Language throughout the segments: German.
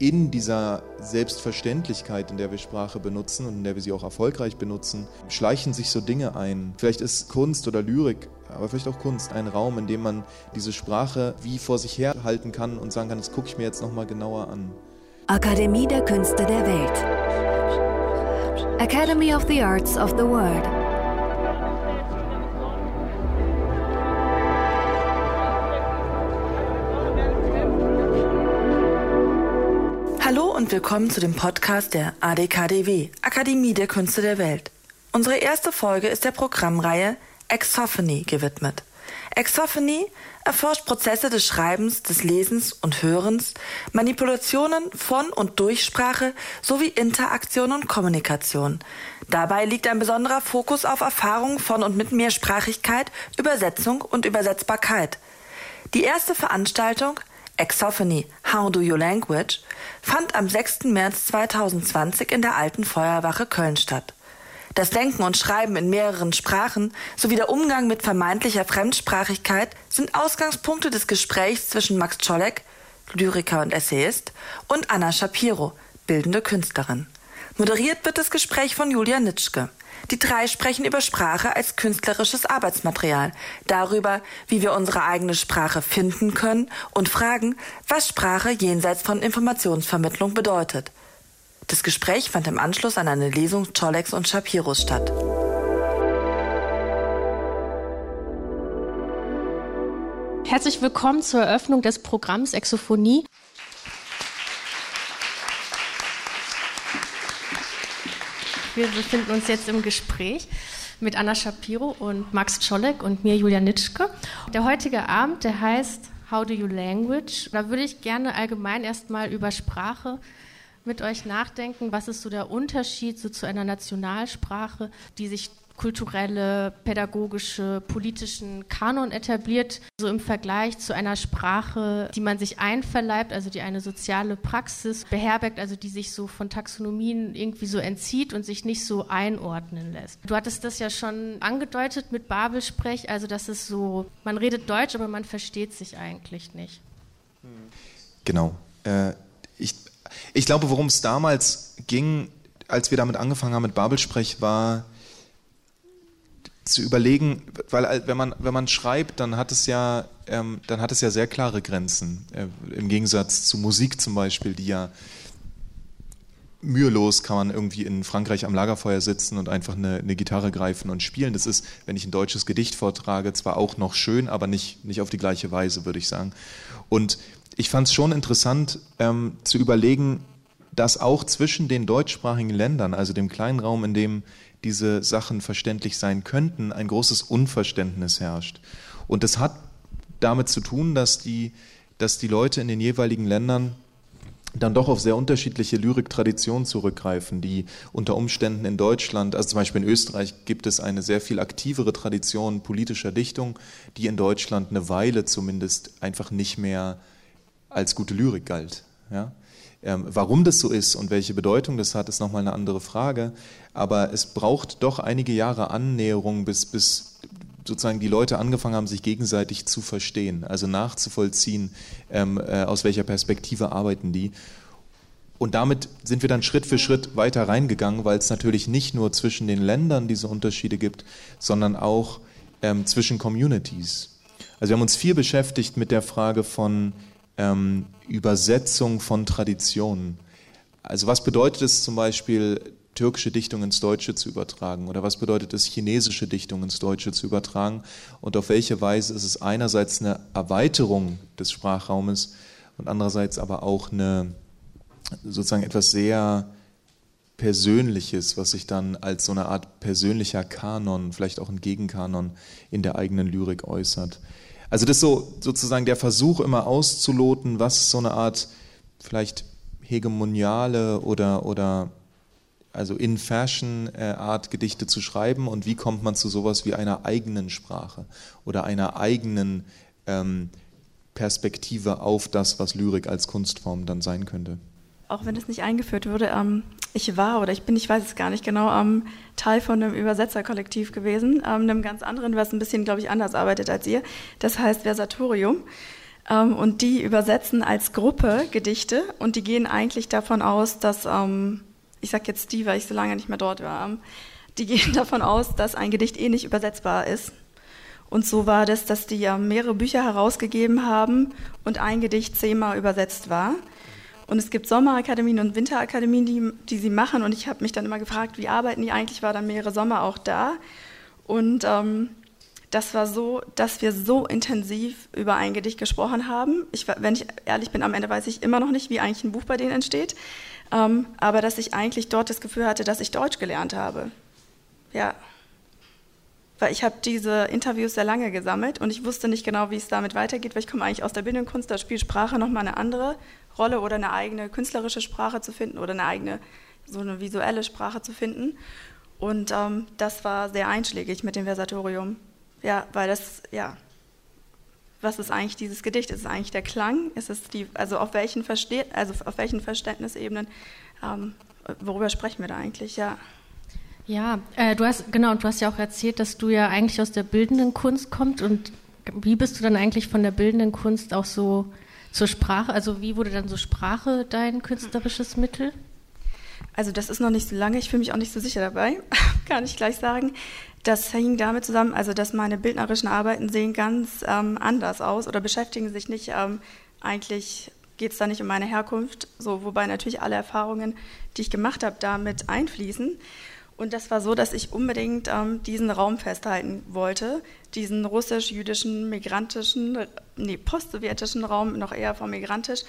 in dieser Selbstverständlichkeit, in der wir Sprache benutzen und in der wir sie auch erfolgreich benutzen, schleichen sich so Dinge ein. Vielleicht ist Kunst oder Lyrik, aber vielleicht auch Kunst ein Raum, in dem man diese Sprache wie vor sich her halten kann und sagen kann, das gucke ich mir jetzt nochmal genauer an. Akademie der Künste der Welt. Academy of the Arts of the World. Willkommen zu dem Podcast der ADKDW, Akademie der Künste der Welt. Unsere erste Folge ist der Programmreihe Exophony gewidmet. Exophony erforscht Prozesse des Schreibens, des Lesens und Hörens, Manipulationen von und durch Sprache sowie Interaktion und Kommunikation. Dabei liegt ein besonderer Fokus auf Erfahrungen von und mit Mehrsprachigkeit, Übersetzung und Übersetzbarkeit. Die erste Veranstaltung Exophony How Do You Language fand am 6. März 2020 in der Alten Feuerwache Köln statt. Das Denken und Schreiben in mehreren Sprachen sowie der Umgang mit vermeintlicher Fremdsprachigkeit sind Ausgangspunkte des Gesprächs zwischen Max Czolek, Lyriker und Essayist, und Anna Shapiro, bildende Künstlerin. Moderiert wird das Gespräch von Julia Nitschke. Die drei sprechen über Sprache als künstlerisches Arbeitsmaterial, darüber, wie wir unsere eigene Sprache finden können und fragen, was Sprache jenseits von Informationsvermittlung bedeutet. Das Gespräch fand im Anschluss an eine Lesung Czolleks und Shapiros statt. Herzlich willkommen zur Eröffnung des Programms Exophonie. Wir befinden uns jetzt im Gespräch mit Anna Shapiro und Max Czolek und mir, Julia Nitschke. Der heutige Abend, der heißt How do you language? Da würde ich gerne allgemein erstmal über Sprache mit euch nachdenken, was ist so der Unterschied so zu einer Nationalsprache, die sich kulturelle, pädagogische, politischen Kanon etabliert, so im Vergleich zu einer Sprache, die man sich einverleibt, also die eine soziale Praxis beherbergt, also die sich so von Taxonomien irgendwie so entzieht und sich nicht so einordnen lässt. Du hattest das ja schon angedeutet mit Babelsprech, also dass es so, man redet Deutsch, aber man versteht sich eigentlich nicht. Genau. Äh, ich, ich glaube, worum es damals ging, als wir damit angefangen haben mit Babelsprech, war zu überlegen, weil äh, wenn man wenn man schreibt, dann hat es ja ähm, dann hat es ja sehr klare Grenzen äh, im Gegensatz zu Musik zum Beispiel, die ja mühelos kann man irgendwie in Frankreich am Lagerfeuer sitzen und einfach eine, eine, Gitarre greifen und spielen. Das ist, wenn ich ein deutsches Gedicht vortrage, zwar auch noch schön, aber nicht, nicht auf die gleiche Weise, würde ich sagen. Und ich fand es schon interessant ähm, zu überlegen, dass auch zwischen den deutschsprachigen Ländern, also dem kleinen Raum, in dem diese Sachen verständlich sein könnten, ein großes Unverständnis herrscht. Und das hat damit zu tun, dass die, dass die Leute in den jeweiligen Ländern dann doch auf sehr unterschiedliche Lyriktraditionen zurückgreifen, die unter Umständen in Deutschland, also zum Beispiel in Österreich gibt es eine sehr viel aktivere Tradition politischer Dichtung, die in Deutschland eine Weile zumindest einfach nicht mehr als gute Lyrik galt. Ja? Ähm, warum das so ist und welche Bedeutung das hat, ist nochmal eine andere Frage. Aber es braucht doch einige Jahre Annäherung, bis, bis sozusagen die Leute angefangen haben, sich gegenseitig zu verstehen, also nachzuvollziehen, ähm, äh, aus welcher Perspektive arbeiten die. Und damit sind wir dann Schritt für Schritt weiter reingegangen, weil es natürlich nicht nur zwischen den Ländern diese Unterschiede gibt, sondern auch ähm, zwischen Communities. Also wir haben uns viel beschäftigt mit der Frage von ähm, Übersetzung von Traditionen. Also was bedeutet es zum Beispiel, türkische Dichtung ins Deutsche zu übertragen? Oder was bedeutet es, chinesische Dichtung ins Deutsche zu übertragen? Und auf welche Weise ist es einerseits eine Erweiterung des Sprachraumes und andererseits aber auch eine sozusagen etwas sehr Persönliches, was sich dann als so eine Art persönlicher Kanon, vielleicht auch ein Gegenkanon in der eigenen Lyrik äußert. Also das ist so sozusagen der Versuch immer auszuloten, was so eine Art vielleicht hegemoniale oder, oder also in Fashion äh, Art Gedichte zu schreiben und wie kommt man zu sowas wie einer eigenen Sprache oder einer eigenen ähm, Perspektive auf das, was Lyrik als Kunstform dann sein könnte auch wenn es nicht eingeführt wurde, ähm, ich war oder ich bin, ich weiß es gar nicht genau, ähm, Teil von einem Übersetzerkollektiv gewesen, ähm, einem ganz anderen, was ein bisschen, glaube ich, anders arbeitet als ihr. Das heißt Versatorium. Ähm, und die übersetzen als Gruppe Gedichte und die gehen eigentlich davon aus, dass, ähm, ich sag jetzt die, weil ich so lange nicht mehr dort war, ähm, die gehen davon aus, dass ein Gedicht eh nicht übersetzbar ist. Und so war das, dass die mehrere Bücher herausgegeben haben und ein Gedicht zehnmal übersetzt war. Und es gibt Sommerakademien und Winterakademien, die, die sie machen. Und ich habe mich dann immer gefragt, wie arbeiten die eigentlich? War dann mehrere Sommer auch da. Und ähm, das war so, dass wir so intensiv über ein Gedicht gesprochen haben. Ich, wenn ich ehrlich bin, am Ende weiß ich immer noch nicht, wie eigentlich ein Buch bei denen entsteht. Ähm, aber dass ich eigentlich dort das Gefühl hatte, dass ich Deutsch gelernt habe. Ja. Weil ich habe diese Interviews sehr lange gesammelt und ich wusste nicht genau, wie es damit weitergeht, weil ich komme eigentlich aus der Bildung da spielt Sprache nochmal eine andere Rolle oder eine eigene künstlerische Sprache zu finden oder eine eigene, so eine visuelle Sprache zu finden. Und ähm, das war sehr einschlägig mit dem Versatorium. Ja, weil das, ja, was ist eigentlich dieses Gedicht? Ist es eigentlich der Klang? Ist es die, also auf welchen, Verste also auf welchen Verständnisebenen, ähm, worüber sprechen wir da eigentlich? Ja. Ja, äh, du hast, genau, du hast ja auch erzählt, dass du ja eigentlich aus der bildenden Kunst kommst und wie bist du dann eigentlich von der bildenden Kunst auch so zur Sprache? Also wie wurde dann so Sprache dein künstlerisches Mittel? Also das ist noch nicht so lange, ich fühle mich auch nicht so sicher dabei, kann ich gleich sagen. Das hing damit zusammen, also dass meine bildnerischen Arbeiten sehen ganz ähm, anders aus oder beschäftigen sich nicht ähm, eigentlich geht es da nicht um meine Herkunft, so wobei natürlich alle Erfahrungen, die ich gemacht habe, damit einfließen. Und das war so, dass ich unbedingt ähm, diesen Raum festhalten wollte, diesen russisch-jüdischen, migrantischen, nee, post-sowjetischen Raum, noch eher vom migrantisch,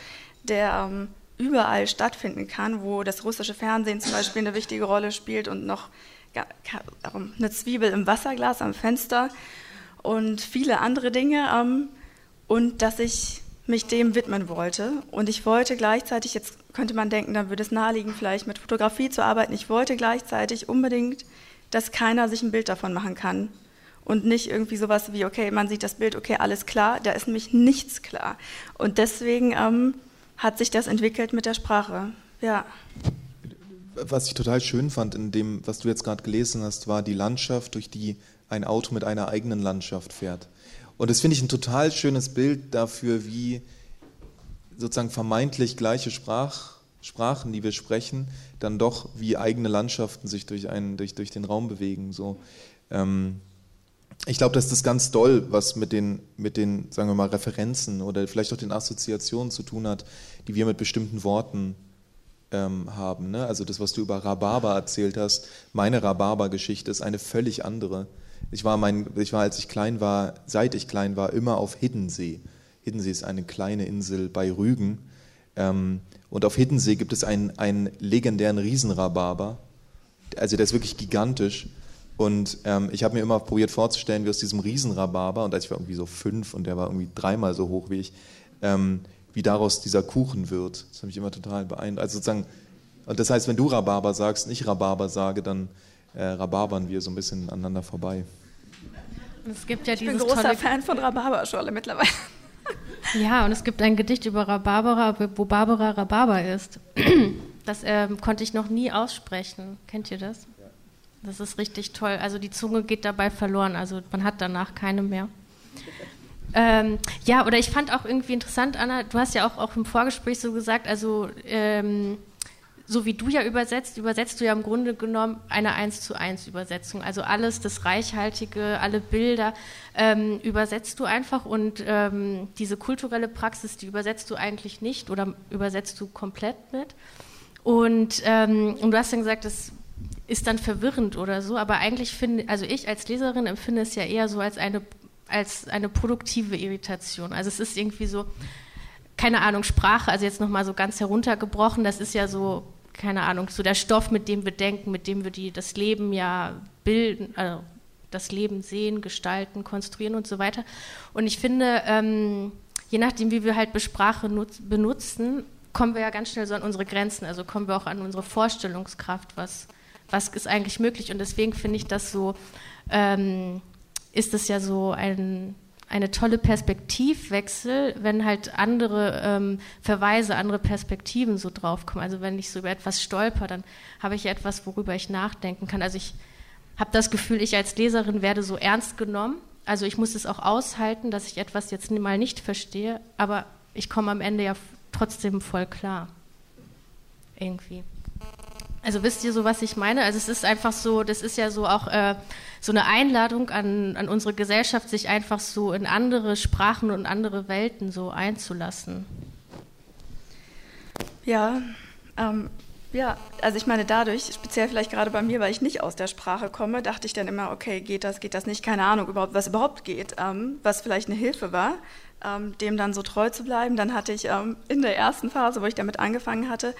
der ähm, überall stattfinden kann, wo das russische Fernsehen zum Beispiel eine wichtige Rolle spielt und noch ähm, eine Zwiebel im Wasserglas am Fenster und viele andere Dinge. Ähm, und dass ich mich dem widmen wollte. Und ich wollte gleichzeitig, jetzt könnte man denken, dann würde es naheliegen, vielleicht mit Fotografie zu arbeiten. Ich wollte gleichzeitig unbedingt, dass keiner sich ein Bild davon machen kann. Und nicht irgendwie sowas wie, okay, man sieht das Bild, okay, alles klar, da ist nämlich nichts klar. Und deswegen ähm, hat sich das entwickelt mit der Sprache. Ja. Was ich total schön fand in dem, was du jetzt gerade gelesen hast, war die Landschaft, durch die ein Auto mit einer eigenen Landschaft fährt. Und das finde ich ein total schönes Bild dafür, wie sozusagen vermeintlich gleiche Sprach, Sprachen, die wir sprechen, dann doch wie eigene Landschaften sich durch, einen, durch, durch den Raum bewegen. So. Ähm, ich glaube, das ganz doll was mit den, mit den, sagen wir mal, Referenzen oder vielleicht auch den Assoziationen zu tun hat, die wir mit bestimmten Worten ähm, haben. Ne? Also das, was du über Rhabarber erzählt hast, meine Rhabarber-Geschichte ist eine völlig andere. Ich war, mein, ich war, als ich klein war, seit ich klein war, immer auf Hiddensee. Hiddensee ist eine kleine Insel bei Rügen. Ähm, und auf Hiddensee gibt es einen, einen legendären Riesenrhabarber. Also der ist wirklich gigantisch. Und ähm, ich habe mir immer probiert vorzustellen, wie aus diesem Riesenrhabarber, und als ich war irgendwie so fünf und der war irgendwie dreimal so hoch wie ich, ähm, wie daraus dieser Kuchen wird. Das hat mich immer total beeindruckt. Also sozusagen, und das heißt, wenn du Rhabarber sagst und ich Rhabarber sage, dann äh, rhabarbern wir so ein bisschen aneinander vorbei. Es gibt ja ich bin großer Fan von Rhabarberscholle mittlerweile. Ja, und es gibt ein Gedicht über Rhabarbera, wo Barbara Rhabarber ist. Das ähm, konnte ich noch nie aussprechen. Kennt ihr das? Das ist richtig toll. Also die Zunge geht dabei verloren. Also man hat danach keine mehr. Ähm, ja, oder ich fand auch irgendwie interessant, Anna, du hast ja auch, auch im Vorgespräch so gesagt, also ähm, so wie du ja übersetzt, übersetzt du ja im Grunde genommen eine 1 zu 1 Übersetzung. Also alles, das Reichhaltige, alle Bilder ähm, übersetzt du einfach und ähm, diese kulturelle Praxis, die übersetzt du eigentlich nicht oder übersetzt du komplett mit. Und, ähm, und du hast dann gesagt, das ist dann verwirrend oder so, aber eigentlich finde, also ich als Leserin empfinde es ja eher so als eine, als eine produktive Irritation. Also es ist irgendwie so, keine Ahnung, Sprache, also jetzt nochmal so ganz heruntergebrochen, das ist ja so keine Ahnung, so der Stoff, mit dem wir denken, mit dem wir die, das Leben ja bilden, also das Leben sehen, gestalten, konstruieren und so weiter. Und ich finde, ähm, je nachdem, wie wir halt Sprache benutzen, kommen wir ja ganz schnell so an unsere Grenzen, also kommen wir auch an unsere Vorstellungskraft, was, was ist eigentlich möglich. Und deswegen finde ich das so, ähm, ist es ja so ein eine tolle Perspektivwechsel, wenn halt andere ähm, Verweise, andere Perspektiven so draufkommen. Also wenn ich so über etwas stolper, dann habe ich etwas, worüber ich nachdenken kann. Also ich habe das Gefühl, ich als Leserin werde so ernst genommen Also ich muss es auch aushalten, dass ich etwas jetzt mal nicht verstehe, aber ich komme am Ende ja trotzdem voll klar. Irgendwie. Also wisst ihr so, was ich meine? Also es ist einfach so, das ist ja so auch äh, so eine Einladung an, an unsere Gesellschaft, sich einfach so in andere Sprachen und andere Welten so einzulassen. Ja, ähm, ja, also ich meine, dadurch, speziell vielleicht gerade bei mir, weil ich nicht aus der Sprache komme, dachte ich dann immer, okay, geht das, geht das nicht, keine Ahnung überhaupt, was überhaupt geht, ähm, was vielleicht eine Hilfe war, ähm, dem dann so treu zu bleiben. Dann hatte ich ähm, in der ersten Phase, wo ich damit angefangen hatte,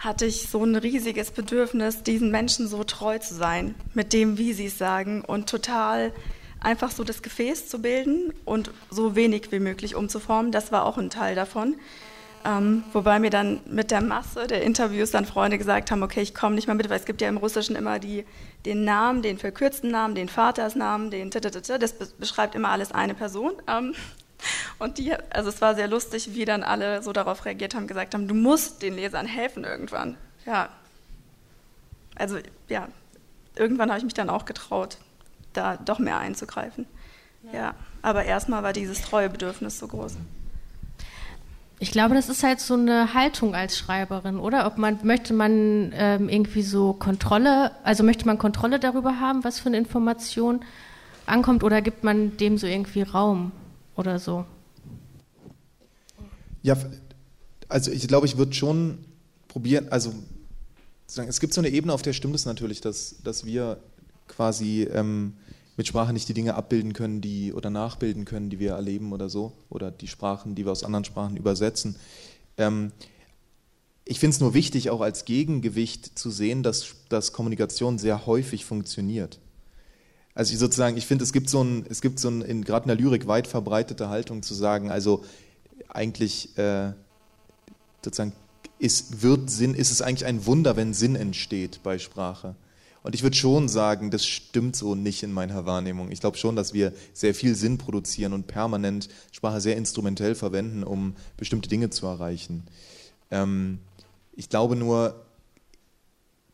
hatte ich so ein riesiges Bedürfnis, diesen Menschen so treu zu sein, mit dem, wie sie es sagen und total einfach so das Gefäß zu bilden und so wenig wie möglich umzuformen. Das war auch ein Teil davon. Ähm, wobei mir dann mit der Masse der Interviews dann Freunde gesagt haben, okay, ich komme nicht mehr mit, weil es gibt ja im Russischen immer die, den Namen, den verkürzten Namen, den Vatersnamen, den das beschreibt immer alles eine Person. Ähm, und die, also es war sehr lustig, wie dann alle so darauf reagiert haben, gesagt haben, du musst den Lesern helfen irgendwann. Ja. Also ja, irgendwann habe ich mich dann auch getraut, da doch mehr einzugreifen. Ja, ja. aber erstmal war dieses Treuebedürfnis so groß. Ich glaube, das ist halt so eine Haltung als Schreiberin, oder? Ob man möchte man ähm, irgendwie so Kontrolle, also möchte man Kontrolle darüber haben, was für eine Information ankommt, oder gibt man dem so irgendwie Raum oder so? Ja, also ich glaube, ich würde schon probieren, also es gibt so eine Ebene, auf der stimmt es natürlich, dass, dass wir quasi ähm, mit Sprache nicht die Dinge abbilden können, die oder nachbilden können, die wir erleben oder so, oder die Sprachen, die wir aus anderen Sprachen übersetzen. Ähm, ich finde es nur wichtig, auch als Gegengewicht zu sehen, dass, dass Kommunikation sehr häufig funktioniert. Also ich sozusagen, ich finde, es gibt so ein, es gibt so ein, gerade in der Lyrik weit verbreitete Haltung zu sagen, also eigentlich äh, sozusagen ist, wird Sinn, ist es eigentlich ein Wunder, wenn Sinn entsteht bei Sprache. Und ich würde schon sagen, das stimmt so nicht in meiner Wahrnehmung. Ich glaube schon, dass wir sehr viel Sinn produzieren und permanent Sprache sehr instrumentell verwenden, um bestimmte Dinge zu erreichen. Ähm, ich glaube nur,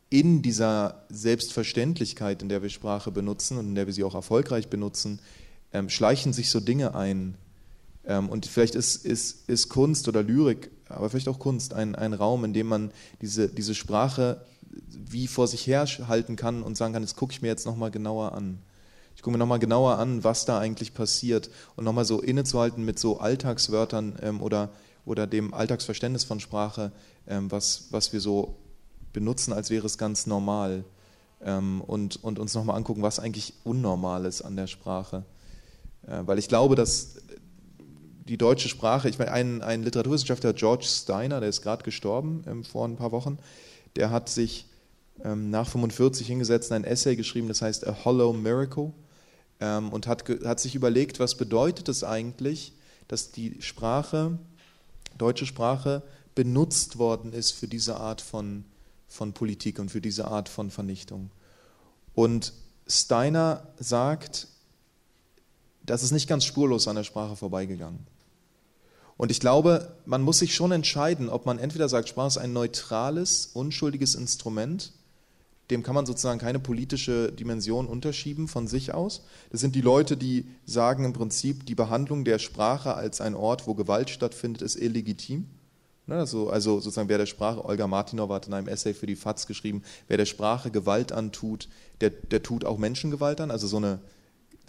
in dieser Selbstverständlichkeit, in der wir Sprache benutzen und in der wir sie auch erfolgreich benutzen, ähm, schleichen sich so Dinge ein. Ähm, und vielleicht ist, ist, ist Kunst oder Lyrik, aber vielleicht auch Kunst, ein, ein Raum, in dem man diese, diese Sprache wie vor sich her halten kann und sagen kann, das gucke ich mir jetzt nochmal genauer an. Ich gucke mir nochmal genauer an, was da eigentlich passiert und nochmal so innezuhalten mit so Alltagswörtern ähm, oder, oder dem Alltagsverständnis von Sprache, ähm, was, was wir so benutzen, als wäre es ganz normal ähm, und, und uns nochmal angucken, was eigentlich unnormal ist an der Sprache. Äh, weil ich glaube, dass die deutsche Sprache, ich meine, ein, ein Literaturwissenschaftler, George Steiner, der ist gerade gestorben ähm, vor ein paar Wochen, der hat sich ähm, nach 45 hingesetzt und ein Essay geschrieben, das heißt A Hollow Miracle ähm, und hat, hat sich überlegt, was bedeutet es eigentlich, dass die Sprache, deutsche Sprache, benutzt worden ist für diese Art von, von Politik und für diese Art von Vernichtung. Und Steiner sagt, das ist nicht ganz spurlos an der Sprache vorbeigegangen. Und ich glaube, man muss sich schon entscheiden, ob man entweder sagt, Sprache ist ein neutrales, unschuldiges Instrument, dem kann man sozusagen keine politische Dimension unterschieben von sich aus. Das sind die Leute, die sagen im Prinzip, die Behandlung der Sprache als ein Ort, wo Gewalt stattfindet, ist illegitim. Also, also sozusagen, wer der Sprache, Olga Martinov hat in einem Essay für die FAZ geschrieben, wer der Sprache Gewalt antut, der, der tut auch Menschengewalt an, also so eine,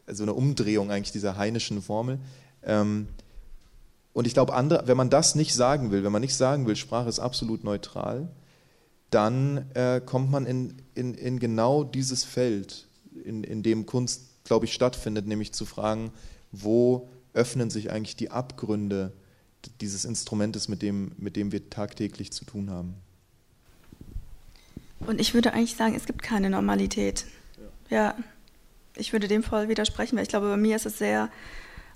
so eine Umdrehung eigentlich dieser heinischen Formel. Ähm, und ich glaube, wenn man das nicht sagen will, wenn man nicht sagen will, Sprache ist absolut neutral, dann äh, kommt man in, in, in genau dieses Feld, in, in dem Kunst, glaube ich, stattfindet, nämlich zu fragen, wo öffnen sich eigentlich die Abgründe dieses Instrumentes, mit dem, mit dem wir tagtäglich zu tun haben. Und ich würde eigentlich sagen, es gibt keine Normalität. Ja. ja, ich würde dem voll widersprechen, weil ich glaube, bei mir ist es sehr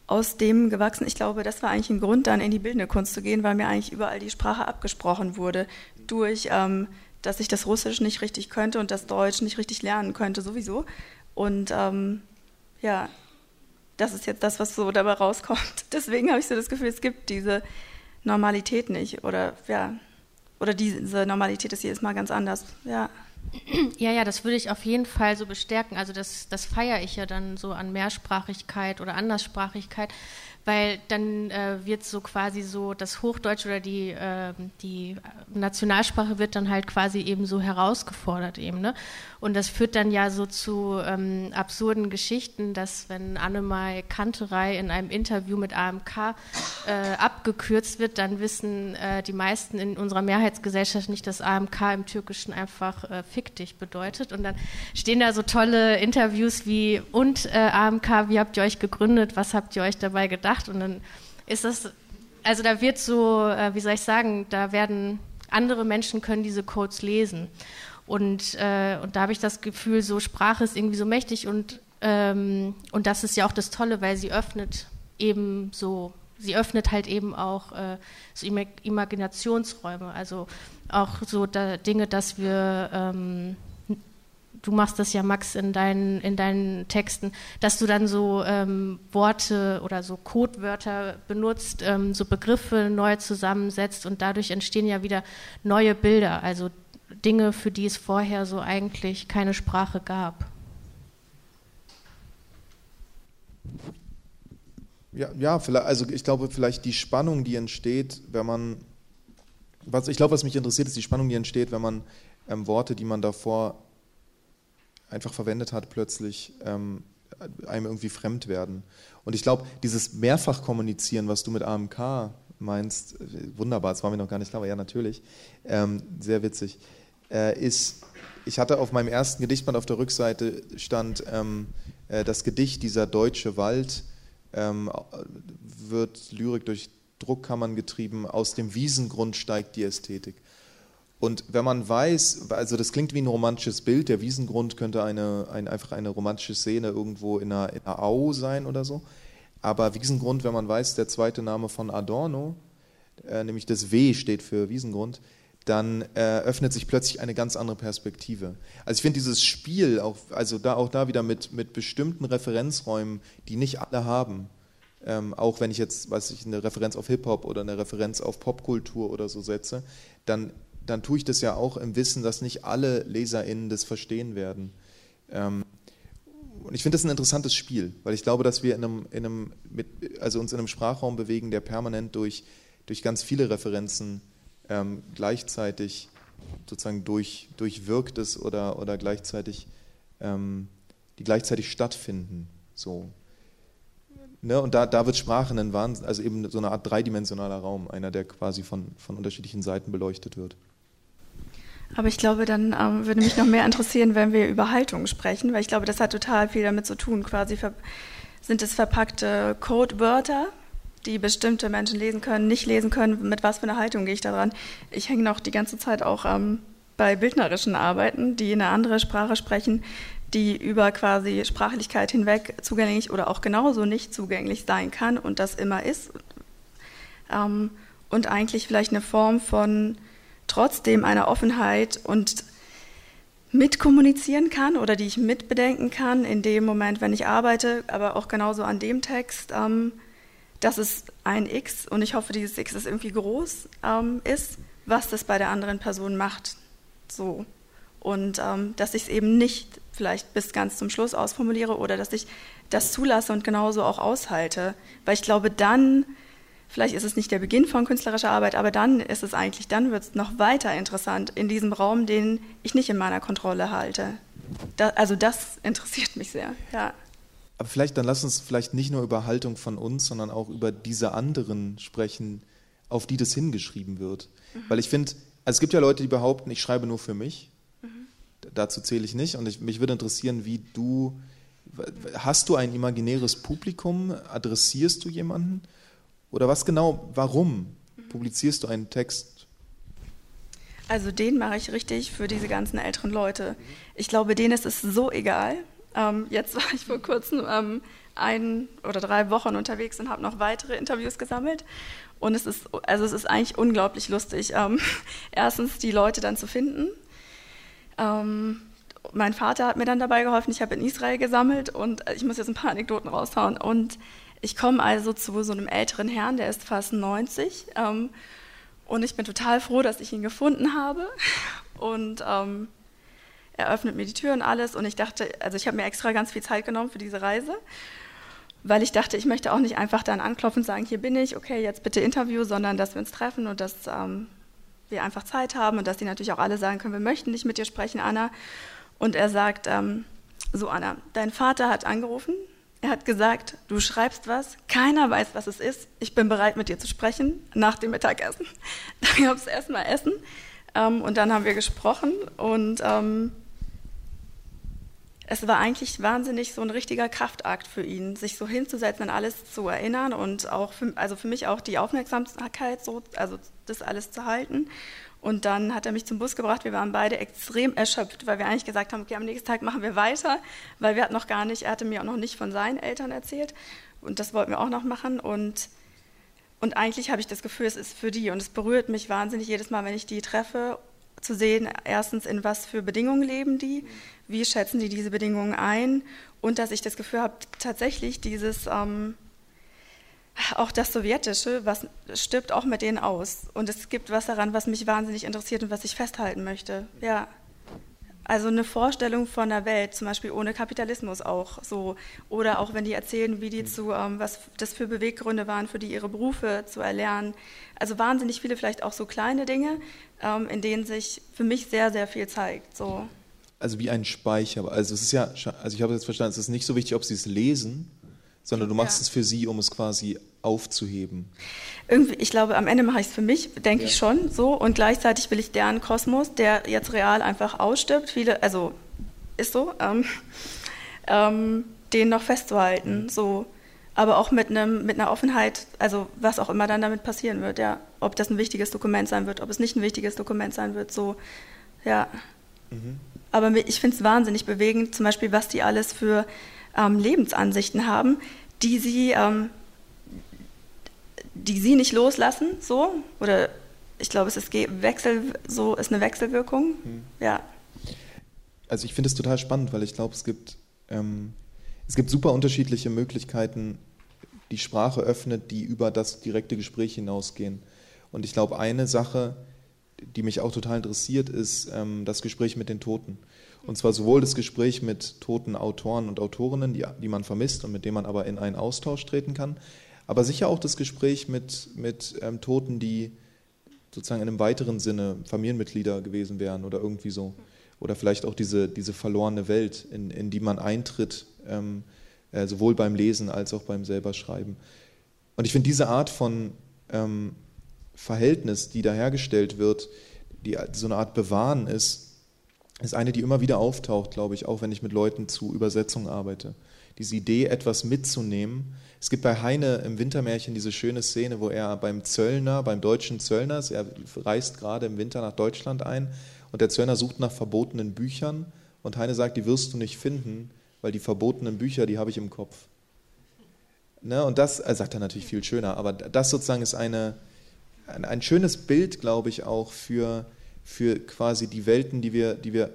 aus dem gewachsen. Ich glaube, das war eigentlich ein Grund, dann in die bildende Kunst zu gehen, weil mir eigentlich überall die Sprache abgesprochen wurde, durch, ähm, dass ich das Russisch nicht richtig könnte und das Deutsch nicht richtig lernen könnte, sowieso. Und ähm, ja, das ist jetzt das, was so dabei rauskommt. Deswegen habe ich so das Gefühl, es gibt diese Normalität nicht. Oder ja, oder diese Normalität ist jedes Mal ganz anders. Ja. Ja, ja, das würde ich auf jeden Fall so bestärken. Also das, das feiere ich ja dann so an Mehrsprachigkeit oder Anderssprachigkeit, weil dann äh, wird so quasi so das Hochdeutsch oder die, äh, die Nationalsprache wird dann halt quasi eben so herausgefordert eben. Ne? Und das führt dann ja so zu ähm, absurden Geschichten, dass wenn Annemai Kanterei in einem Interview mit AMK äh, abgekürzt wird, dann wissen äh, die meisten in unserer Mehrheitsgesellschaft nicht, dass AMK im Türkischen einfach äh, fick dich bedeutet. Und dann stehen da so tolle Interviews wie und äh, AMK, wie habt ihr euch gegründet, was habt ihr euch dabei gedacht? Und dann ist das, also da wird so, äh, wie soll ich sagen, da werden andere Menschen können diese Codes lesen. Und, äh, und da habe ich das Gefühl, so Sprache ist irgendwie so mächtig und, ähm, und das ist ja auch das Tolle, weil sie öffnet eben so, sie öffnet halt eben auch äh, so Imaginationsräume, also auch so da, Dinge, dass wir ähm, du machst das ja, Max, in deinen, in deinen Texten, dass du dann so ähm, Worte oder so Codewörter benutzt, ähm, so Begriffe neu zusammensetzt und dadurch entstehen ja wieder neue Bilder. Also Dinge, für die es vorher so eigentlich keine Sprache gab. Ja, ja, also ich glaube, vielleicht die Spannung, die entsteht, wenn man, was ich glaube, was mich interessiert, ist die Spannung, die entsteht, wenn man ähm, Worte, die man davor einfach verwendet hat, plötzlich ähm, einem irgendwie fremd werden. Und ich glaube, dieses Mehrfachkommunizieren, was du mit AMK meinst, äh, wunderbar, das war mir noch gar nicht klar, aber ja, natürlich, ähm, sehr witzig äh, ist, ich hatte auf meinem ersten Gedichtband auf der Rückseite stand ähm, äh, das Gedicht Dieser deutsche Wald ähm, wird Lyrik durch Druckkammern getrieben, aus dem Wiesengrund steigt die Ästhetik. Und wenn man weiß, also das klingt wie ein romantisches Bild, der Wiesengrund könnte eine, ein, einfach eine romantische Szene irgendwo in einer, in einer Au sein oder so. Aber Wiesengrund, wenn man weiß, der zweite Name von Adorno, äh, nämlich das W steht für Wiesengrund, dann äh, öffnet sich plötzlich eine ganz andere Perspektive. Also ich finde dieses Spiel, auch, also da, auch da wieder mit, mit bestimmten Referenzräumen, die nicht alle haben, ähm, auch wenn ich jetzt, weiß ich, eine Referenz auf Hip-Hop oder eine Referenz auf Popkultur oder so setze, dann, dann tue ich das ja auch im Wissen, dass nicht alle LeserInnen das verstehen werden. Ähm, und ich finde das ein interessantes Spiel, weil ich glaube, dass wir in einem, in einem mit, also uns in einem Sprachraum bewegen, der permanent durch, durch ganz viele Referenzen ähm, gleichzeitig sozusagen durch, durchwirkt ist oder, oder gleichzeitig, ähm, die gleichzeitig stattfinden. So. Ne? Und da, da wird Sprache ein Wahnsinn, also eben so eine Art dreidimensionaler Raum, einer, der quasi von, von unterschiedlichen Seiten beleuchtet wird. Aber ich glaube, dann ähm, würde mich noch mehr interessieren, wenn wir über Haltung sprechen, weil ich glaube, das hat total viel damit zu tun. Quasi sind es verpackte Codewörter, die bestimmte Menschen lesen können, nicht lesen können, mit was für einer Haltung gehe ich da dran. Ich hänge noch die ganze Zeit auch ähm, bei bildnerischen Arbeiten, die eine andere Sprache sprechen, die über quasi Sprachlichkeit hinweg zugänglich oder auch genauso nicht zugänglich sein kann und das immer ist. Ähm, und eigentlich vielleicht eine Form von trotzdem einer Offenheit und mitkommunizieren kann oder die ich mitbedenken kann in dem Moment, wenn ich arbeite, aber auch genauso an dem Text. Ähm, dass es ein X, und ich hoffe, dieses X ist irgendwie groß, ähm, ist, was das bei der anderen Person macht. So. Und ähm, dass ich es eben nicht vielleicht bis ganz zum Schluss ausformuliere oder dass ich das zulasse und genauso auch aushalte. Weil ich glaube, dann, vielleicht ist es nicht der Beginn von künstlerischer Arbeit, aber dann ist es eigentlich, dann wird es noch weiter interessant in diesem Raum, den ich nicht in meiner Kontrolle halte. Da, also das interessiert mich sehr, ja. Aber vielleicht dann lass uns vielleicht nicht nur über Haltung von uns, sondern auch über diese anderen sprechen, auf die das hingeschrieben wird. Mhm. Weil ich finde, also es gibt ja Leute, die behaupten, ich schreibe nur für mich. Mhm. Dazu zähle ich nicht. Und ich, mich würde interessieren, wie du, hast du ein imaginäres Publikum? Adressierst du jemanden? Oder was genau, warum publizierst du einen Text? Also den mache ich richtig für diese ganzen älteren Leute. Ich glaube, denen ist es so egal, ähm, jetzt war ich vor kurzem ähm, ein oder drei Wochen unterwegs und habe noch weitere Interviews gesammelt. Und es ist, also es ist eigentlich unglaublich lustig, ähm, erstens die Leute dann zu finden. Ähm, mein Vater hat mir dann dabei geholfen. Ich habe in Israel gesammelt und äh, ich muss jetzt ein paar Anekdoten raushauen. Und ich komme also zu so einem älteren Herrn, der ist fast 90. Ähm, Und ich bin total froh, dass ich ihn gefunden habe. Und ähm, er öffnet mir die Tür und alles. Und ich dachte, also ich habe mir extra ganz viel Zeit genommen für diese Reise, weil ich dachte, ich möchte auch nicht einfach dann anklopfen und sagen, hier bin ich, okay, jetzt bitte Interview, sondern dass wir uns treffen und dass ähm, wir einfach Zeit haben und dass die natürlich auch alle sagen können, wir möchten nicht mit dir sprechen, Anna. Und er sagt, ähm, so Anna, dein Vater hat angerufen, er hat gesagt, du schreibst was, keiner weiß, was es ist, ich bin bereit, mit dir zu sprechen nach dem Mittagessen. Dann gab es erstmal Essen ähm, und dann haben wir gesprochen und ähm, es war eigentlich wahnsinnig so ein richtiger Kraftakt für ihn, sich so hinzusetzen, an alles zu erinnern und auch für, also für mich auch die Aufmerksamkeit, so, also das alles zu halten. Und dann hat er mich zum Bus gebracht. Wir waren beide extrem erschöpft, weil wir eigentlich gesagt haben, okay, am nächsten Tag machen wir weiter, weil wir hatten noch gar nicht, er hatte mir auch noch nicht von seinen Eltern erzählt. Und das wollten wir auch noch machen. Und und eigentlich habe ich das Gefühl, es ist für die. Und es berührt mich wahnsinnig jedes Mal, wenn ich die treffe zu sehen, erstens, in was für Bedingungen leben die, wie schätzen die diese Bedingungen ein? Und dass ich das Gefühl habe, tatsächlich dieses, ähm, auch das Sowjetische, was stirbt auch mit denen aus. Und es gibt was daran, was mich wahnsinnig interessiert und was ich festhalten möchte. Ja. Also eine Vorstellung von der Welt, zum Beispiel ohne Kapitalismus auch so. Oder auch wenn die erzählen, wie die zu, ähm, was das für Beweggründe waren, für die ihre Berufe zu erlernen. Also wahnsinnig viele, vielleicht auch so kleine Dinge, ähm, in denen sich für mich sehr, sehr viel zeigt. So. Also wie ein Speicher. Also es ist ja, also ich habe jetzt verstanden, es ist nicht so wichtig, ob sie es lesen, sondern du machst ja. es für sie, um es quasi aufzuheben. Irgendwie, ich glaube, am Ende mache ich es für mich, denke ja. ich schon so. Und gleichzeitig will ich deren Kosmos, der jetzt real einfach ausstirbt, viele, also ist so, ähm, ähm, den noch festzuhalten. Mhm. So. Aber auch mit, einem, mit einer Offenheit, also was auch immer dann damit passieren wird, ja. Ob das ein wichtiges Dokument sein wird, ob es nicht ein wichtiges Dokument sein wird, so, ja. Mhm. Aber ich finde es wahnsinnig bewegend, zum Beispiel, was die alles für ähm, Lebensansichten haben, die sie, ähm, die sie nicht loslassen, so oder ich glaube, es ist Wechsel, so ist eine Wechselwirkung, hm. ja. Also ich finde es total spannend, weil ich glaube, es gibt ähm, es gibt super unterschiedliche Möglichkeiten, die Sprache öffnet, die über das direkte Gespräch hinausgehen. Und ich glaube, eine Sache, die mich auch total interessiert, ist ähm, das Gespräch mit den Toten. Und zwar sowohl das Gespräch mit toten Autoren und Autorinnen, die, die man vermisst und mit denen man aber in einen Austausch treten kann, aber sicher auch das Gespräch mit, mit ähm, Toten, die sozusagen in einem weiteren Sinne Familienmitglieder gewesen wären oder irgendwie so. Oder vielleicht auch diese, diese verlorene Welt, in, in die man eintritt, ähm, äh, sowohl beim Lesen als auch beim selber Schreiben. Und ich finde diese Art von ähm, Verhältnis, die da hergestellt wird, die so eine Art Bewahren ist, ist eine, die immer wieder auftaucht, glaube ich, auch wenn ich mit Leuten zu Übersetzung arbeite. Diese Idee, etwas mitzunehmen. Es gibt bei Heine im Wintermärchen diese schöne Szene, wo er beim Zöllner, beim deutschen Zöllner, er reist gerade im Winter nach Deutschland ein und der Zöllner sucht nach verbotenen Büchern und Heine sagt, die wirst du nicht finden, weil die verbotenen Bücher, die habe ich im Kopf. Ne, und das er sagt er natürlich viel schöner, aber das sozusagen ist eine, ein, ein schönes Bild, glaube ich, auch für für quasi die Welten, die wir, die wir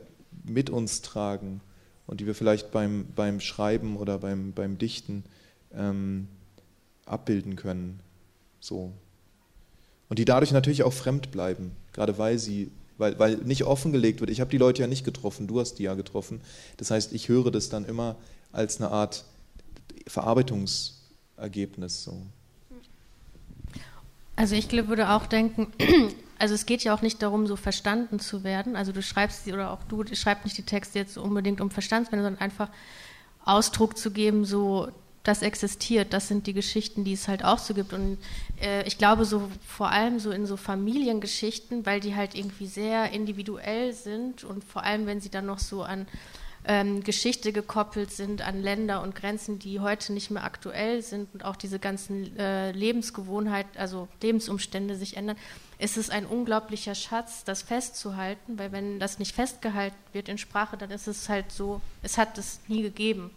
mit uns tragen und die wir vielleicht beim, beim Schreiben oder beim, beim Dichten ähm, abbilden können. So. Und die dadurch natürlich auch fremd bleiben, gerade weil sie, weil, weil nicht offengelegt wird. Ich habe die Leute ja nicht getroffen, du hast die ja getroffen. Das heißt, ich höre das dann immer als eine Art Verarbeitungsergebnis. So. Also ich würde auch denken, also es geht ja auch nicht darum, so verstanden zu werden. Also du schreibst sie oder auch du, schreibst nicht die Texte jetzt unbedingt um verstanden sondern einfach Ausdruck zu geben, so das existiert, das sind die Geschichten, die es halt auch so gibt. Und äh, ich glaube, so vor allem so in so Familiengeschichten, weil die halt irgendwie sehr individuell sind und vor allem, wenn sie dann noch so an ähm, Geschichte gekoppelt sind an Länder und Grenzen, die heute nicht mehr aktuell sind und auch diese ganzen äh, Lebensgewohnheiten, also Lebensumstände sich ändern, ist es ein unglaublicher Schatz, das festzuhalten, weil wenn das nicht festgehalten wird in Sprache, dann ist es halt so, es hat es nie gegeben.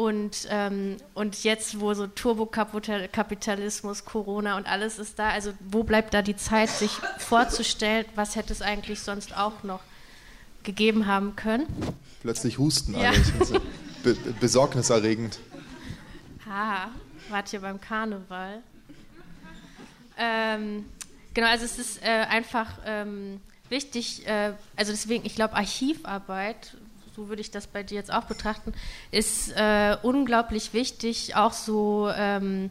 Und, ähm, und jetzt, wo so Turbokapitalismus, Corona und alles ist da, also wo bleibt da die Zeit, sich vorzustellen, was hätte es eigentlich sonst auch noch gegeben haben können? Plötzlich husten alle. Ja. So be besorgniserregend. Ha, wart ihr beim Karneval? Ähm, Genau, also es ist äh, einfach ähm, wichtig, äh, also deswegen, ich glaube, Archivarbeit, so würde ich das bei dir jetzt auch betrachten, ist äh, unglaublich wichtig, auch so, ähm,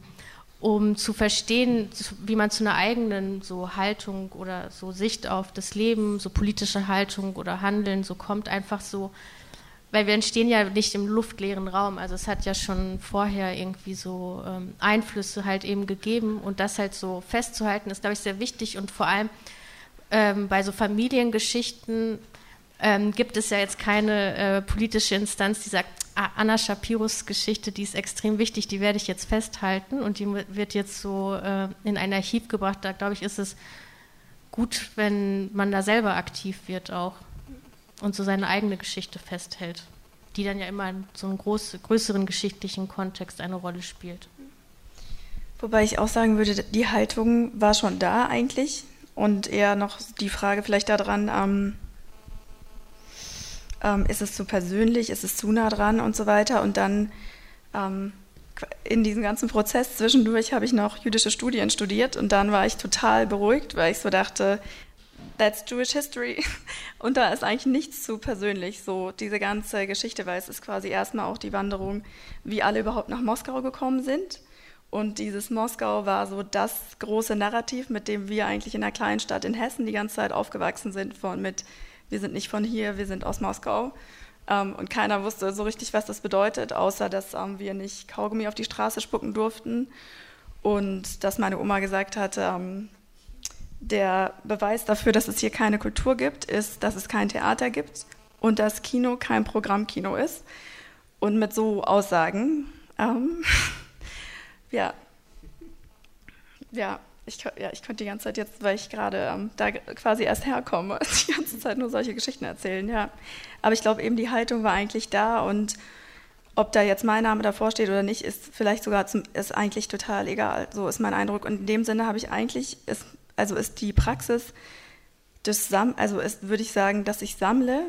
um zu verstehen, wie man zu einer eigenen so Haltung oder so Sicht auf das Leben, so politische Haltung oder Handeln so kommt, einfach so. Weil wir entstehen ja nicht im luftleeren Raum. Also es hat ja schon vorher irgendwie so ähm, Einflüsse halt eben gegeben. Und das halt so festzuhalten ist, glaube ich, sehr wichtig. Und vor allem ähm, bei so Familiengeschichten ähm, gibt es ja jetzt keine äh, politische Instanz, die sagt, ah, Anna Shapiros Geschichte, die ist extrem wichtig, die werde ich jetzt festhalten und die wird jetzt so äh, in ein Archiv gebracht. Da glaube ich, ist es gut, wenn man da selber aktiv wird auch und so seine eigene Geschichte festhält, die dann ja immer in so einem groß, größeren geschichtlichen Kontext eine Rolle spielt. Wobei ich auch sagen würde, die Haltung war schon da eigentlich und eher noch die Frage vielleicht daran, ähm, ähm, ist es zu persönlich, ist es zu nah dran und so weiter und dann ähm, in diesem ganzen Prozess zwischendurch habe ich noch jüdische Studien studiert und dann war ich total beruhigt, weil ich so dachte, That's Jewish History. Und da ist eigentlich nichts zu persönlich, so diese ganze Geschichte, weil es ist quasi erstmal auch die Wanderung, wie alle überhaupt nach Moskau gekommen sind. Und dieses Moskau war so das große Narrativ, mit dem wir eigentlich in der kleinen Stadt in Hessen die ganze Zeit aufgewachsen sind, von mit, wir sind nicht von hier, wir sind aus Moskau. Ähm, und keiner wusste so richtig, was das bedeutet, außer dass ähm, wir nicht Kaugummi auf die Straße spucken durften. Und dass meine Oma gesagt hatte, ähm, der Beweis dafür, dass es hier keine Kultur gibt, ist, dass es kein Theater gibt und dass Kino kein Programmkino ist. Und mit so Aussagen, ähm, ja, ja ich, ja, ich konnte die ganze Zeit jetzt, weil ich gerade ähm, da quasi erst herkomme, die ganze Zeit nur solche Geschichten erzählen, ja. Aber ich glaube eben, die Haltung war eigentlich da und ob da jetzt mein Name davor steht oder nicht, ist vielleicht sogar zum, ist eigentlich total egal. So ist mein Eindruck. Und in dem Sinne habe ich eigentlich, ist also ist die Praxis des Sam also ist, würde ich sagen, dass ich sammle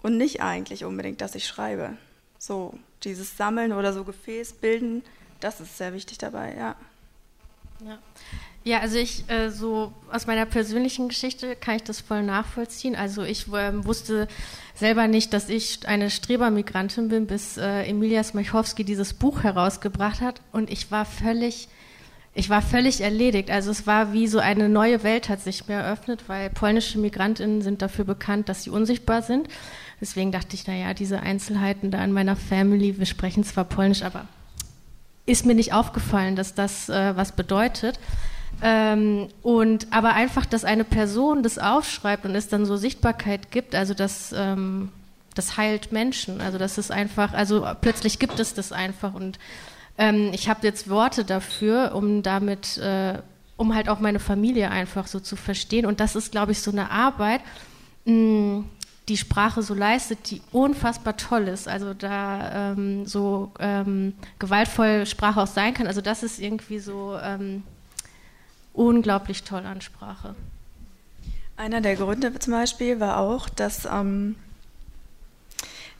und nicht eigentlich unbedingt, dass ich schreibe. So, dieses Sammeln oder so Gefäß bilden, das ist sehr wichtig dabei, ja. Ja, ja also ich, äh, so aus meiner persönlichen Geschichte kann ich das voll nachvollziehen. Also ich äh, wusste selber nicht, dass ich eine Strebermigrantin bin, bis äh, Emilia Smechowski dieses Buch herausgebracht hat. Und ich war völlig ich war völlig erledigt. Also es war wie so eine neue Welt hat sich mir eröffnet, weil polnische Migrantinnen sind dafür bekannt, dass sie unsichtbar sind. Deswegen dachte ich, naja, diese Einzelheiten da in meiner Family, wir sprechen zwar Polnisch, aber ist mir nicht aufgefallen, dass das äh, was bedeutet. Ähm, und aber einfach, dass eine Person das aufschreibt und es dann so Sichtbarkeit gibt, also das, ähm, das heilt Menschen. Also das ist einfach, also plötzlich gibt es das einfach und ähm, ich habe jetzt Worte dafür, um damit, äh, um halt auch meine Familie einfach so zu verstehen. Und das ist, glaube ich, so eine Arbeit, mh, die Sprache so leistet, die unfassbar toll ist. Also da ähm, so ähm, gewaltvoll Sprache auch sein kann. Also das ist irgendwie so ähm, unglaublich toll an Sprache. Einer der Gründe zum Beispiel war auch, dass ähm,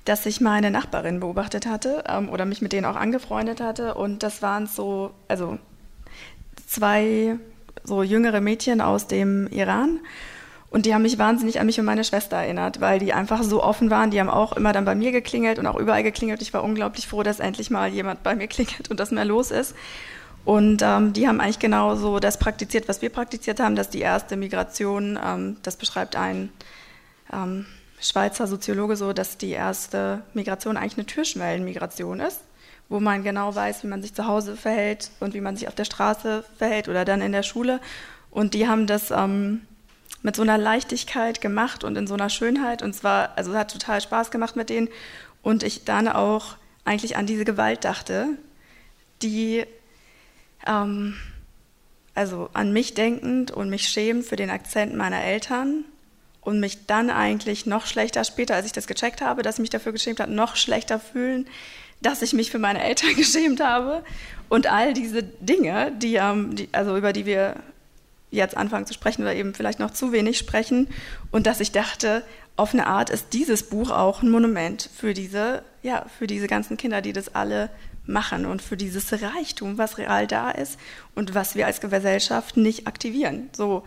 dass ich meine Nachbarin beobachtet hatte ähm, oder mich mit denen auch angefreundet hatte. Und das waren so, also zwei so jüngere Mädchen aus dem Iran. Und die haben mich wahnsinnig an mich und meine Schwester erinnert, weil die einfach so offen waren. Die haben auch immer dann bei mir geklingelt und auch überall geklingelt. Ich war unglaublich froh, dass endlich mal jemand bei mir klingelt und dass mehr los ist. Und ähm, die haben eigentlich genau so das praktiziert, was wir praktiziert haben, dass die erste Migration, ähm, das beschreibt ein ähm, Schweizer Soziologe so, dass die erste Migration eigentlich eine Türschwellenmigration ist, wo man genau weiß, wie man sich zu Hause verhält und wie man sich auf der Straße verhält oder dann in der Schule. Und die haben das ähm, mit so einer Leichtigkeit gemacht und in so einer Schönheit. Und zwar, also es hat total Spaß gemacht mit denen. Und ich dann auch eigentlich an diese Gewalt dachte, die, ähm, also an mich denkend und mich schämend für den Akzent meiner Eltern und mich dann eigentlich noch schlechter später, als ich das gecheckt habe, dass ich mich dafür geschämt habe, noch schlechter fühlen, dass ich mich für meine Eltern geschämt habe. Und all diese Dinge, die, ähm, die, also über die wir jetzt anfangen zu sprechen oder eben vielleicht noch zu wenig sprechen. Und dass ich dachte, auf eine Art ist dieses Buch auch ein Monument für diese, ja, für diese ganzen Kinder, die das alle machen und für dieses Reichtum, was real da ist und was wir als Gesellschaft nicht aktivieren. So,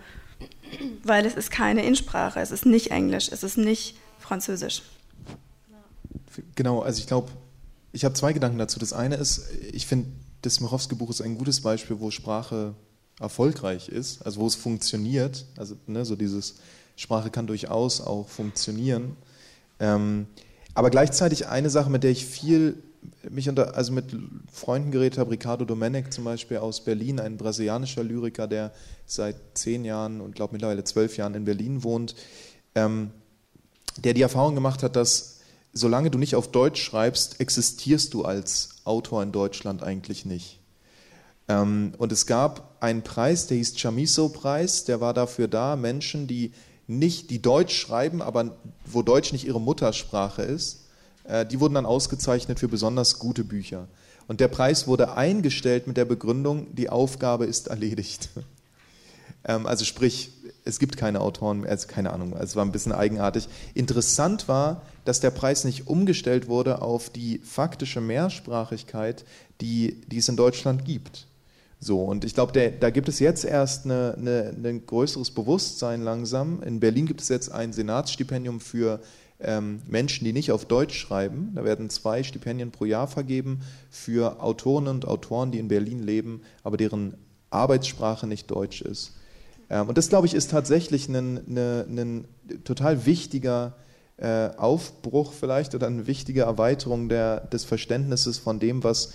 weil es ist keine Insprache, es ist nicht Englisch, es ist nicht Französisch. Genau, also ich glaube, ich habe zwei Gedanken dazu. Das eine ist, ich finde, das Mirowski-Buch ist ein gutes Beispiel, wo Sprache erfolgreich ist, also wo es funktioniert. Also ne, so dieses Sprache kann durchaus auch funktionieren. Ähm, aber gleichzeitig eine Sache, mit der ich viel mich unter, also mit Freunden geredet habe, Ricardo Domenech zum Beispiel aus Berlin, ein brasilianischer Lyriker, der seit zehn Jahren und glaube mittlerweile zwölf Jahren in Berlin wohnt, ähm, der die Erfahrung gemacht hat, dass solange du nicht auf Deutsch schreibst, existierst du als Autor in Deutschland eigentlich nicht. Ähm, und es gab einen Preis, der hieß Chamiso-Preis, der war dafür da, Menschen, die nicht, die Deutsch schreiben, aber wo Deutsch nicht ihre Muttersprache ist, äh, die wurden dann ausgezeichnet für besonders gute Bücher. Und der Preis wurde eingestellt mit der Begründung, die Aufgabe ist erledigt. Ähm, also sprich, es gibt keine Autoren, also keine Ahnung, also es war ein bisschen eigenartig. Interessant war, dass der Preis nicht umgestellt wurde auf die faktische Mehrsprachigkeit, die, die es in Deutschland gibt. So, und ich glaube, da gibt es jetzt erst ein eine, eine größeres Bewusstsein langsam. In Berlin gibt es jetzt ein Senatsstipendium für ähm, Menschen, die nicht auf Deutsch schreiben. Da werden zwei Stipendien pro Jahr vergeben für Autoren und Autoren, die in Berlin leben, aber deren Arbeitssprache nicht Deutsch ist. Ähm, und das, glaube ich, ist tatsächlich ein, ein, ein total wichtiger äh, Aufbruch vielleicht oder eine wichtige Erweiterung der, des Verständnisses von dem, was,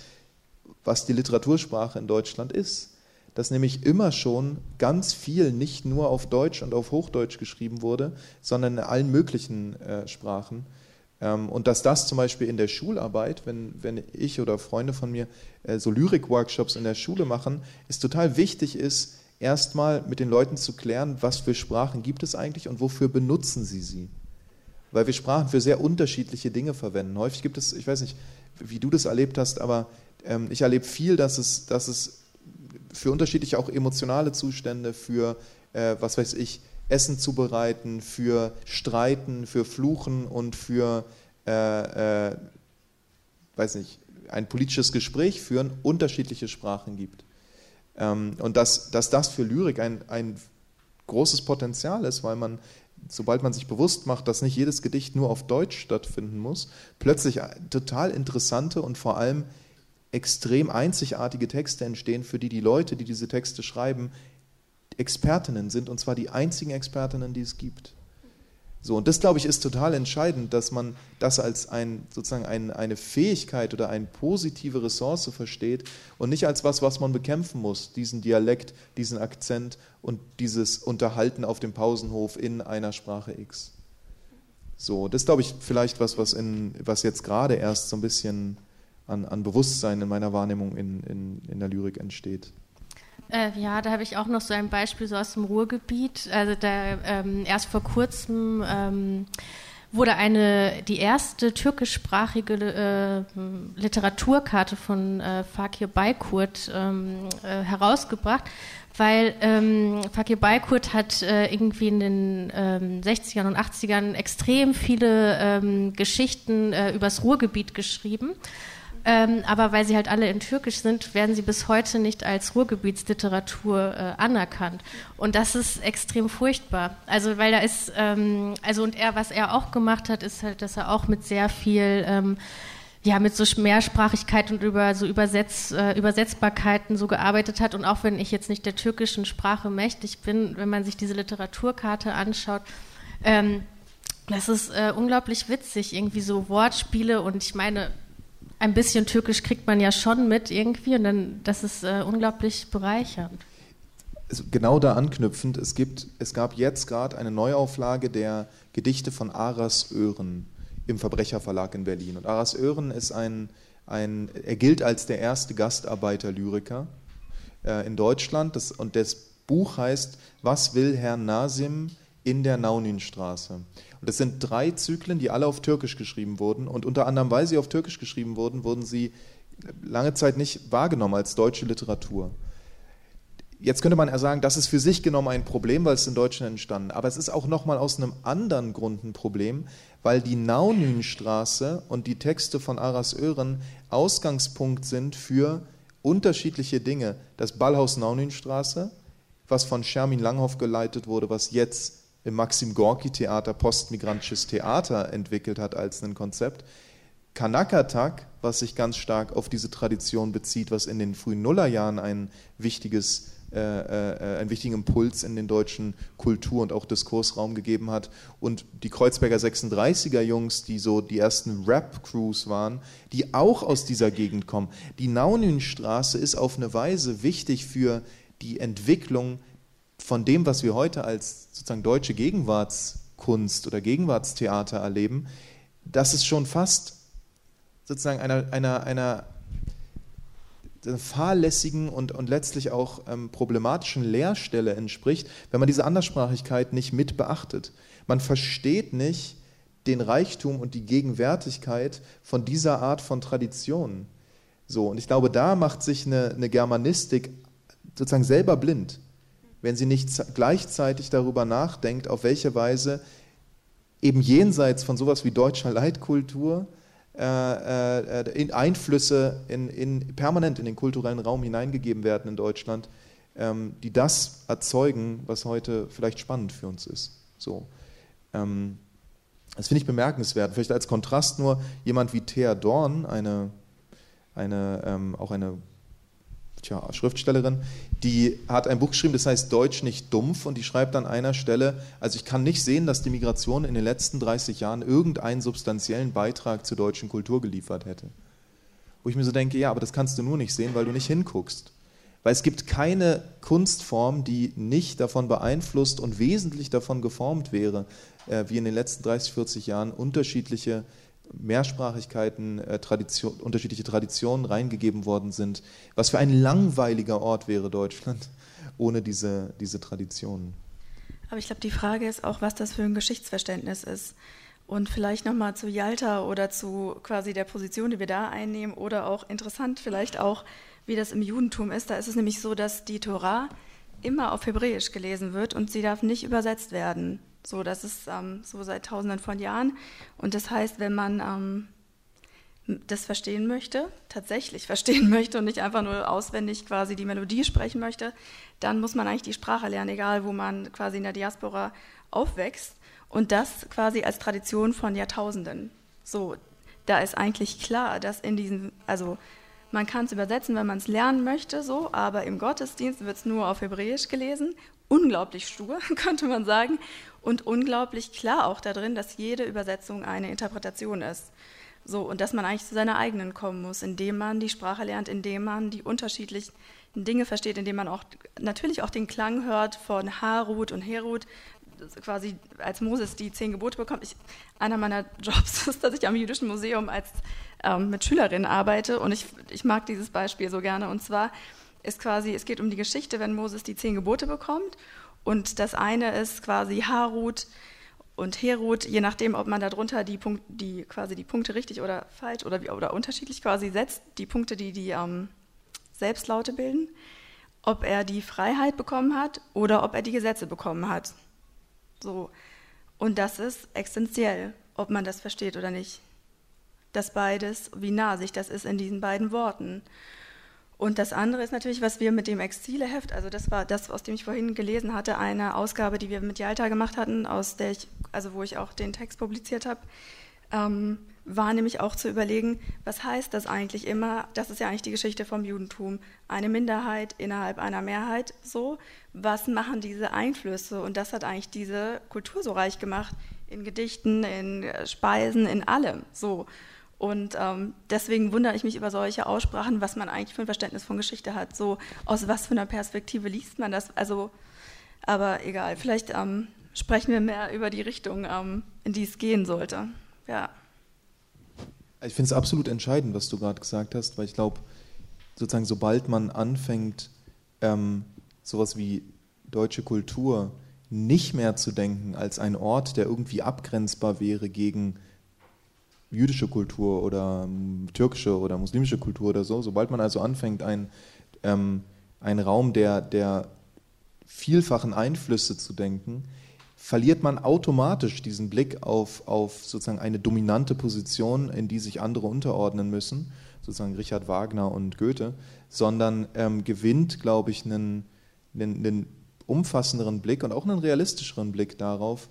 was die Literatursprache in Deutschland ist. Dass nämlich immer schon ganz viel nicht nur auf Deutsch und auf Hochdeutsch geschrieben wurde, sondern in allen möglichen äh, Sprachen. Ähm, und dass das zum Beispiel in der Schularbeit, wenn, wenn ich oder Freunde von mir äh, so Lyrik-Workshops in der Schule machen, es total wichtig ist, erstmal mit den Leuten zu klären, was für Sprachen gibt es eigentlich und wofür benutzen sie sie. Weil wir Sprachen für sehr unterschiedliche Dinge verwenden. Häufig gibt es, ich weiß nicht, wie du das erlebt hast, aber ähm, ich erlebe viel, dass es, dass es für unterschiedliche auch emotionale Zustände, für, äh, was weiß ich, Essen zubereiten, für Streiten, für Fluchen und für, äh, äh, weiß nicht, ein politisches Gespräch führen, unterschiedliche Sprachen gibt. Ähm, und dass, dass das für Lyrik ein, ein großes Potenzial ist, weil man, sobald man sich bewusst macht, dass nicht jedes Gedicht nur auf Deutsch stattfinden muss, plötzlich total interessante und vor allem extrem einzigartige Texte entstehen, für die die Leute, die diese Texte schreiben, Expertinnen sind, und zwar die einzigen Expertinnen, die es gibt. So, und das, glaube ich, ist total entscheidend, dass man das als ein, sozusagen ein, eine Fähigkeit oder eine positive Ressource versteht und nicht als was, was man bekämpfen muss, diesen Dialekt, diesen Akzent und dieses Unterhalten auf dem Pausenhof in einer Sprache X. So, das glaube ich vielleicht was, was, in, was jetzt gerade erst so ein bisschen an, an Bewusstsein in meiner Wahrnehmung in, in, in der Lyrik entsteht. Äh, ja, da habe ich auch noch so ein Beispiel so aus dem Ruhrgebiet. Also da ähm, erst vor kurzem ähm, wurde eine die erste türkischsprachige äh, Literaturkarte von äh, Fakir Baykurt ähm, äh, herausgebracht, weil ähm, Fakir Baykurt hat äh, irgendwie in den ähm, 60ern und 80ern extrem viele ähm, Geschichten äh, übers Ruhrgebiet geschrieben. Ähm, aber weil sie halt alle in Türkisch sind, werden sie bis heute nicht als Ruhrgebietsliteratur äh, anerkannt. Und das ist extrem furchtbar. Also weil da ist, ähm, also und er, was er auch gemacht hat, ist halt, dass er auch mit sehr viel ähm, ja, mit so Mehrsprachigkeit und über so Übersetz, äh, Übersetzbarkeiten so gearbeitet hat. Und auch wenn ich jetzt nicht der türkischen Sprache mächtig bin, wenn man sich diese Literaturkarte anschaut, ähm, das ist äh, unglaublich witzig, irgendwie so Wortspiele und ich meine, ein bisschen Türkisch kriegt man ja schon mit irgendwie und dann, das ist äh, unglaublich bereichernd. Also genau da anknüpfend, es, gibt, es gab jetzt gerade eine Neuauflage der Gedichte von Aras Öhren im Verbrecherverlag in Berlin. Und Aras Öhren ist ein, ein er gilt als der erste Gastarbeiter-Lyriker äh, in Deutschland. Das, und das Buch heißt Was will Herr Nasim in der Nauninstraße? Und das sind drei Zyklen, die alle auf Türkisch geschrieben wurden. Und unter anderem, weil sie auf Türkisch geschrieben wurden, wurden sie lange Zeit nicht wahrgenommen als deutsche Literatur. Jetzt könnte man ja sagen, das ist für sich genommen ein Problem, weil es in Deutschland entstanden. Aber es ist auch nochmal aus einem anderen Grund ein Problem, weil die Naunünstraße und die Texte von Aras Ören Ausgangspunkt sind für unterschiedliche Dinge. Das Ballhaus Naunünstraße, was von Shermin Langhoff geleitet wurde, was jetzt im Maxim Gorki Theater postmigrantisches Theater entwickelt hat als ein Konzept. Kanakatak, was sich ganz stark auf diese Tradition bezieht, was in den frühen Nullerjahren ein wichtiges äh, äh, einen wichtigen Impuls in den deutschen Kultur- und auch Diskursraum gegeben hat. Und die Kreuzberger 36er Jungs, die so die ersten Rap-Crews waren, die auch aus dieser Gegend kommen. Die Naunünstraße ist auf eine Weise wichtig für die Entwicklung von dem, was wir heute als sozusagen deutsche Gegenwartskunst oder Gegenwartstheater erleben, dass es schon fast sozusagen einer, einer, einer fahrlässigen und, und letztlich auch ähm, problematischen Leerstelle entspricht, wenn man diese Anderssprachigkeit nicht mit beachtet. Man versteht nicht den Reichtum und die Gegenwärtigkeit von dieser Art von Traditionen. So, und ich glaube, da macht sich eine, eine Germanistik sozusagen selber blind, wenn sie nicht gleichzeitig darüber nachdenkt, auf welche Weise eben jenseits von sowas wie deutscher Leitkultur äh, äh, in Einflüsse in, in, permanent in den kulturellen Raum hineingegeben werden in Deutschland, ähm, die das erzeugen, was heute vielleicht spannend für uns ist. So. Ähm, das finde ich bemerkenswert. Vielleicht als Kontrast nur jemand wie Thea Dorn, eine, eine, ähm, auch eine tja, Schriftstellerin, die hat ein Buch geschrieben, das heißt Deutsch nicht dumpf und die schreibt an einer Stelle, also ich kann nicht sehen, dass die Migration in den letzten 30 Jahren irgendeinen substanziellen Beitrag zur deutschen Kultur geliefert hätte. Wo ich mir so denke, ja, aber das kannst du nur nicht sehen, weil du nicht hinguckst. Weil es gibt keine Kunstform, die nicht davon beeinflusst und wesentlich davon geformt wäre, äh, wie in den letzten 30, 40 Jahren unterschiedliche Mehrsprachigkeiten, äh, Tradition, unterschiedliche Traditionen reingegeben worden sind. Was für ein langweiliger Ort wäre Deutschland ohne diese, diese Traditionen. Aber ich glaube, die Frage ist auch, was das für ein Geschichtsverständnis ist. Und vielleicht nochmal zu Yalta oder zu quasi der Position, die wir da einnehmen, oder auch interessant vielleicht auch, wie das im Judentum ist. Da ist es nämlich so, dass die Torah immer auf Hebräisch gelesen wird und sie darf nicht übersetzt werden. So, das ist ähm, so seit Tausenden von Jahren. Und das heißt, wenn man ähm, das verstehen möchte, tatsächlich verstehen möchte und nicht einfach nur auswendig quasi die Melodie sprechen möchte, dann muss man eigentlich die Sprache lernen, egal wo man quasi in der Diaspora aufwächst. Und das quasi als Tradition von Jahrtausenden. So, da ist eigentlich klar, dass in diesem, also man kann es übersetzen, wenn man es lernen möchte, so, aber im Gottesdienst wird es nur auf Hebräisch gelesen. Unglaublich stur, könnte man sagen und unglaublich klar auch darin, dass jede Übersetzung eine Interpretation ist. So, und dass man eigentlich zu seiner eigenen kommen muss, indem man die Sprache lernt, indem man die unterschiedlichen Dinge versteht, indem man auch natürlich auch den Klang hört von Harut und Herut, quasi als Moses die zehn Gebote bekommt. Ich, einer meiner Jobs ist, dass ich am Jüdischen Museum als, ähm, mit Schülerinnen arbeite und ich, ich mag dieses Beispiel so gerne. Und zwar ist quasi, es geht um die Geschichte, wenn Moses die zehn Gebote bekommt und das eine ist quasi Harut und Herut, je nachdem, ob man darunter die, Punkt, die, quasi die Punkte richtig oder falsch oder, oder unterschiedlich quasi setzt, die Punkte, die die ähm, Selbstlaute bilden, ob er die Freiheit bekommen hat oder ob er die Gesetze bekommen hat. So. Und das ist essentiell, ob man das versteht oder nicht. Das beides, wie nah sich das ist in diesen beiden Worten. Und das andere ist natürlich, was wir mit dem Exileheft, also das war das, aus dem ich vorhin gelesen hatte, eine Ausgabe, die wir mit Jalta gemacht hatten, aus der ich, also wo ich auch den Text publiziert habe, ähm, war nämlich auch zu überlegen, was heißt das eigentlich immer? Das ist ja eigentlich die Geschichte vom Judentum. Eine Minderheit innerhalb einer Mehrheit, so. Was machen diese Einflüsse? Und das hat eigentlich diese Kultur so reich gemacht, in Gedichten, in Speisen, in allem, so. Und ähm, deswegen wundere ich mich über solche Aussprachen, was man eigentlich für ein Verständnis von Geschichte hat. So aus was für einer Perspektive liest man das? Also, aber egal. Vielleicht ähm, sprechen wir mehr über die Richtung, ähm, in die es gehen sollte. Ja. Ich finde es absolut entscheidend, was du gerade gesagt hast, weil ich glaube, sozusagen, sobald man anfängt, ähm, sowas wie deutsche Kultur nicht mehr zu denken als ein Ort, der irgendwie abgrenzbar wäre gegen jüdische Kultur oder ähm, türkische oder muslimische Kultur oder so. Sobald man also anfängt, ein, ähm, einen Raum der, der vielfachen Einflüsse zu denken, verliert man automatisch diesen Blick auf, auf sozusagen eine dominante Position, in die sich andere unterordnen müssen, sozusagen Richard Wagner und Goethe, sondern ähm, gewinnt, glaube ich, einen, einen, einen, umfassenderen Blick und auch einen realistischeren Blick darauf,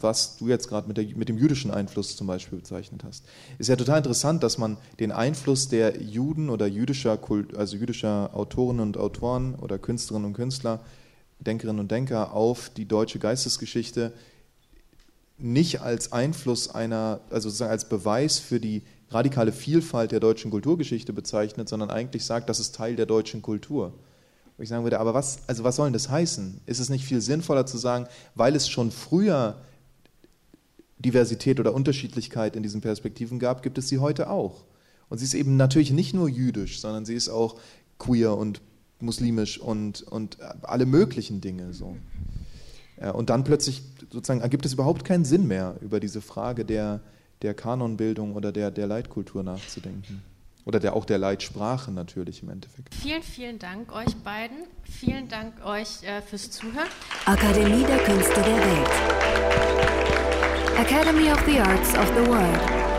was du jetzt gerade mit, mit, dem jüdischen Einfluss zum Beispiel bezeichnet hast. Ist ja total interessant, dass man den Einfluss der Juden oder jüdischer, Kult, also jüdischer Autorinnen und Autoren oder Künstlerinnen und Künstler Denkerinnen und Denker auf die deutsche Geistesgeschichte nicht als Einfluss einer, also sozusagen als Beweis für die radikale Vielfalt der deutschen Kulturgeschichte bezeichnet, sondern eigentlich sagt, das ist Teil der deutschen Kultur. Wo ich sagen würde, aber was, also was soll denn das heißen? Ist es nicht viel sinnvoller zu sagen, weil es schon früher Diversität oder Unterschiedlichkeit in diesen Perspektiven gab, gibt es sie heute auch. Und sie ist eben natürlich nicht nur jüdisch, sondern sie ist auch queer und muslimisch und, und alle möglichen Dinge. So. Und dann plötzlich sozusagen ergibt es überhaupt keinen Sinn mehr, über diese Frage der, der Kanonbildung oder der, der Leitkultur nachzudenken. Oder der, auch der Leitsprache natürlich im Endeffekt. Vielen, vielen Dank euch beiden. Vielen Dank euch äh, fürs Zuhören. Akademie der Künste der Welt. Academy of the Arts of the World.